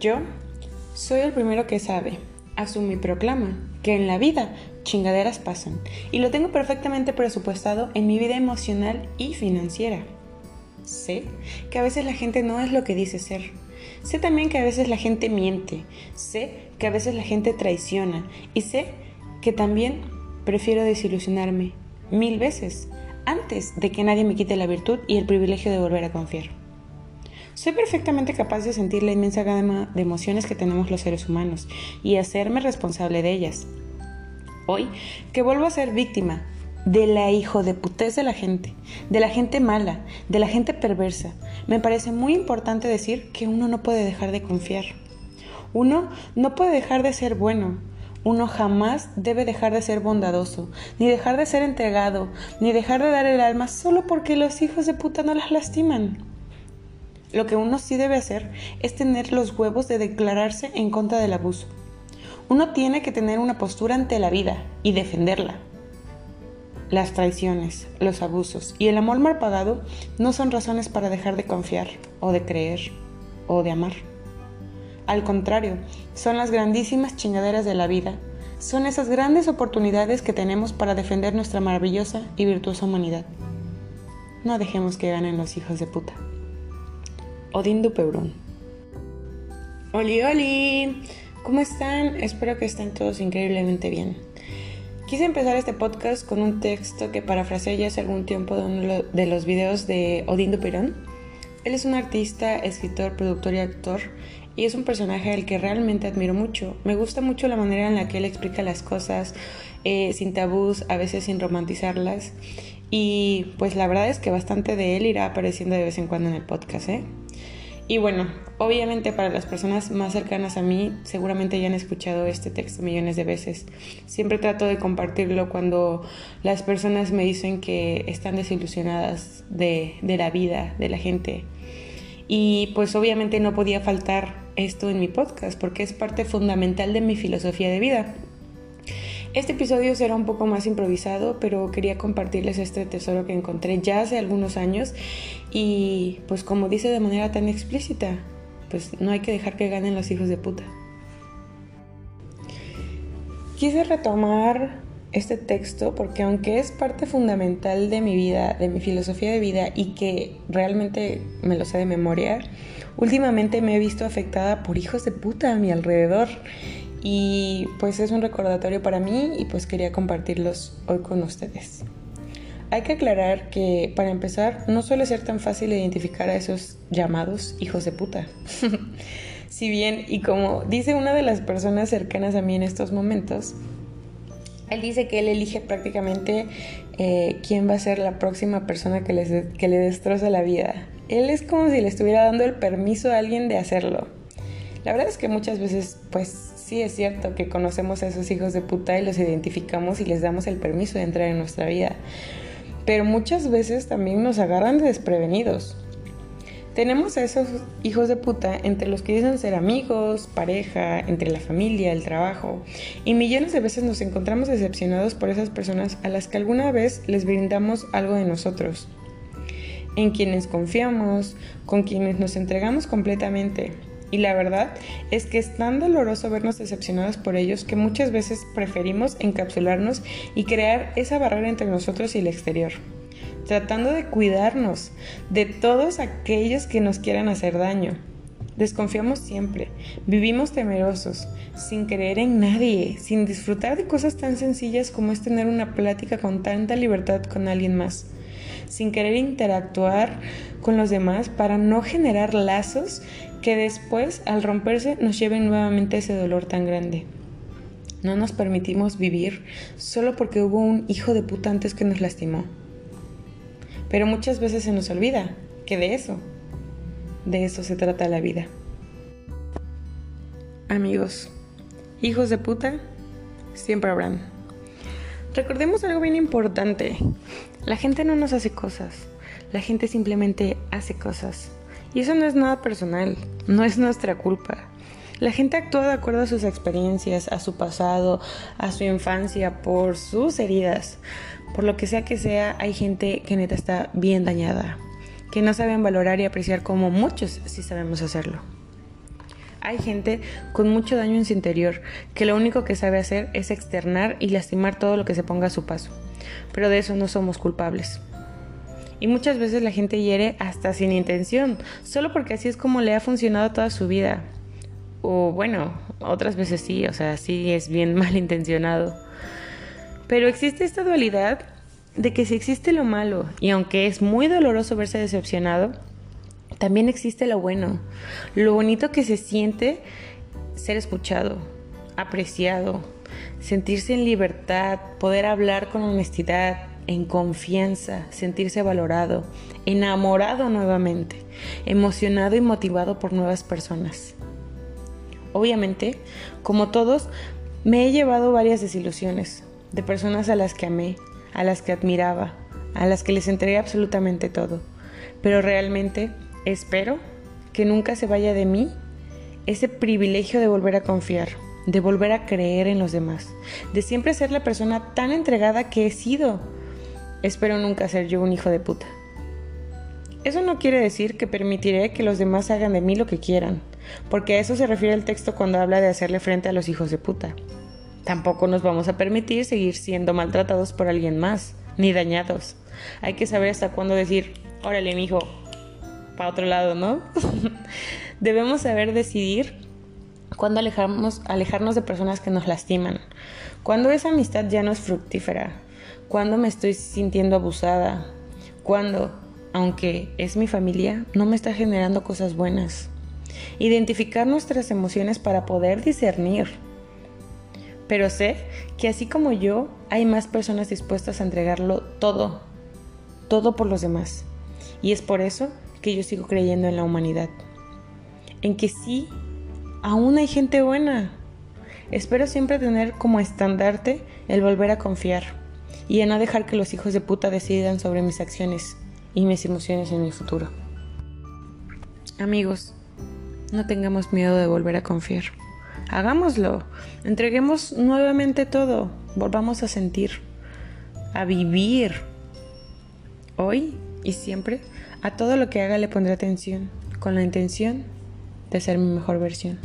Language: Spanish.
Yo soy el primero que sabe, asume y proclama que en la vida chingaderas pasan y lo tengo perfectamente presupuestado en mi vida emocional y financiera. Sé que a veces la gente no es lo que dice ser. Sé también que a veces la gente miente. Sé que a veces la gente traiciona. Y sé que también prefiero desilusionarme mil veces antes de que nadie me quite la virtud y el privilegio de volver a confiar. Soy perfectamente capaz de sentir la inmensa gama de emociones que tenemos los seres humanos y hacerme responsable de ellas. Hoy, que vuelvo a ser víctima de la hijo de putez de la gente, de la gente mala, de la gente perversa, me parece muy importante decir que uno no puede dejar de confiar. Uno no puede dejar de ser bueno, uno jamás debe dejar de ser bondadoso, ni dejar de ser entregado, ni dejar de dar el alma solo porque los hijos de puta no las lastiman. Lo que uno sí debe hacer es tener los huevos de declararse en contra del abuso. Uno tiene que tener una postura ante la vida y defenderla. Las traiciones, los abusos y el amor mal pagado no son razones para dejar de confiar o de creer o de amar. Al contrario, son las grandísimas chingaderas de la vida. Son esas grandes oportunidades que tenemos para defender nuestra maravillosa y virtuosa humanidad. No dejemos que ganen los hijos de puta. Odín Dupebrón. Oli, oli. ¿Cómo están? Espero que estén todos increíblemente bien. Quise empezar este podcast con un texto que parafraseé ya hace algún tiempo de uno de los videos de Odín Duperón. Él es un artista, escritor, productor y actor y es un personaje al que realmente admiro mucho. Me gusta mucho la manera en la que él explica las cosas eh, sin tabús, a veces sin romantizarlas. Y pues la verdad es que bastante de él irá apareciendo de vez en cuando en el podcast, ¿eh? Y bueno, obviamente para las personas más cercanas a mí, seguramente ya han escuchado este texto millones de veces. Siempre trato de compartirlo cuando las personas me dicen que están desilusionadas de, la vida, de la gente. Y pues obviamente no podía faltar esto en mi podcast porque es parte fundamental de mi filosofía de vida. Este episodio será un poco más improvisado, pero quería compartirles este tesoro que encontré ya hace algunos años y pues como dice de manera tan explícita, pues no hay que dejar que ganen los hijos de puta. Quise retomar este texto porque aunque es parte fundamental de mi vida, de mi filosofía de vida y que realmente me lo sé de memoria, últimamente me he visto afectada por hijos de puta a mi alrededor y pues es un recordatorio para mí y pues quería compartirlos hoy con ustedes. Hay que aclarar que para empezar no suele ser tan fácil identificar a esos llamados hijos de puta. si bien, y como dice una de las personas cercanas a mí en estos momentos, él dice que él elige prácticamente eh, quién va a ser la próxima persona que, que le destroza la vida. Él es como si le estuviera dando el permiso a alguien de hacerlo. La verdad es que muchas veces, pues sí es cierto que conocemos a esos hijos de puta y los identificamos y les damos el permiso de entrar en nuestra vida. Pero muchas veces también nos agarran de desprevenidos. Tenemos a esos hijos de puta entre los que dicen ser amigos, pareja, entre la familia, el trabajo, y millones de veces nos encontramos decepcionados por esas personas a las que alguna vez les brindamos algo de nosotros, en quienes confiamos, con quienes nos entregamos completamente. Y la verdad es que es tan doloroso vernos decepcionados por ellos que muchas veces preferimos encapsularnos y crear esa barrera entre nosotros y el exterior tratando de cuidarnos de todos aquellos que nos quieran hacer daño. Desconfiamos siempre, vivimos temerosos, sin creer en nadie, sin disfrutar de cosas tan sencillas como es tener una plática con tanta libertad con alguien más, sin querer interactuar con los demás para no generar lazos que después, al romperse, nos lleven nuevamente ese dolor tan grande. No nos permitimos vivir solo porque hubo un hijo de puta antes que nos lastimó. Pero muchas veces se nos olvida que de eso, de eso se trata la vida. Amigos, hijos de puta, siempre habrán. Recordemos algo bien importante. La gente no nos hace cosas. La gente simplemente hace cosas. Y eso no es nada personal, no es nuestra culpa. La gente actúa de acuerdo a sus experiencias, a su pasado, a su infancia, por sus heridas. Por lo que sea que sea, hay gente que neta está bien dañada, que no saben valorar y apreciar como muchos sí sabemos hacerlo. Hay gente con mucho daño en su interior que lo único que sabe hacer es externar y lastimar todo lo que se ponga a su paso. Pero de eso no somos culpables. Y muchas veces la gente hiere hasta sin intención, solo porque así es como le ha funcionado toda su vida. O bueno, otras veces sí, o sea, sí es bien malintencionado. Pero existe esta dualidad de que si existe lo malo, y aunque es muy doloroso verse decepcionado, también existe lo bueno, lo bonito que se siente ser escuchado, apreciado, sentirse en libertad, poder hablar con honestidad, en confianza, sentirse valorado, enamorado nuevamente, emocionado y motivado por nuevas personas. Obviamente, como todos, me he llevado varias desilusiones de personas a las que amé, a las que admiraba, a las que les entregué absolutamente todo. Pero realmente espero que nunca se vaya de mí ese privilegio de volver a confiar, de volver a creer en los demás, de siempre ser la persona tan entregada que he sido. Espero nunca ser yo un hijo de puta. Eso no quiere decir que permitiré que los demás hagan de mí lo que quieran, porque a eso se refiere el texto cuando habla de hacerle frente a los hijos de puta. Tampoco nos vamos a permitir seguir siendo maltratados por alguien más, ni dañados. Hay que saber hasta cuándo decir, órale, mijo, para otro lado, ¿no? Debemos saber decidir cuándo alejarnos, alejarnos de personas que nos lastiman, cuándo esa amistad ya no es fructífera, cuándo me estoy sintiendo abusada, cuándo, aunque es mi familia, no me está generando cosas buenas. Identificar nuestras emociones para poder discernir pero sé que así como yo, hay más personas dispuestas a entregarlo todo, todo por los demás. Y es por eso que yo sigo creyendo en la humanidad. En que sí, aún hay gente buena. Espero siempre tener como estandarte el volver a confiar y en no dejar que los hijos de puta decidan sobre mis acciones y mis emociones en mi futuro. Amigos, no tengamos miedo de volver a confiar. Hagámoslo. Entreguemos nuevamente todo. Volvamos a sentir, a vivir. Hoy y siempre, a todo lo que haga le pondré atención, con la intención de ser mi mejor versión.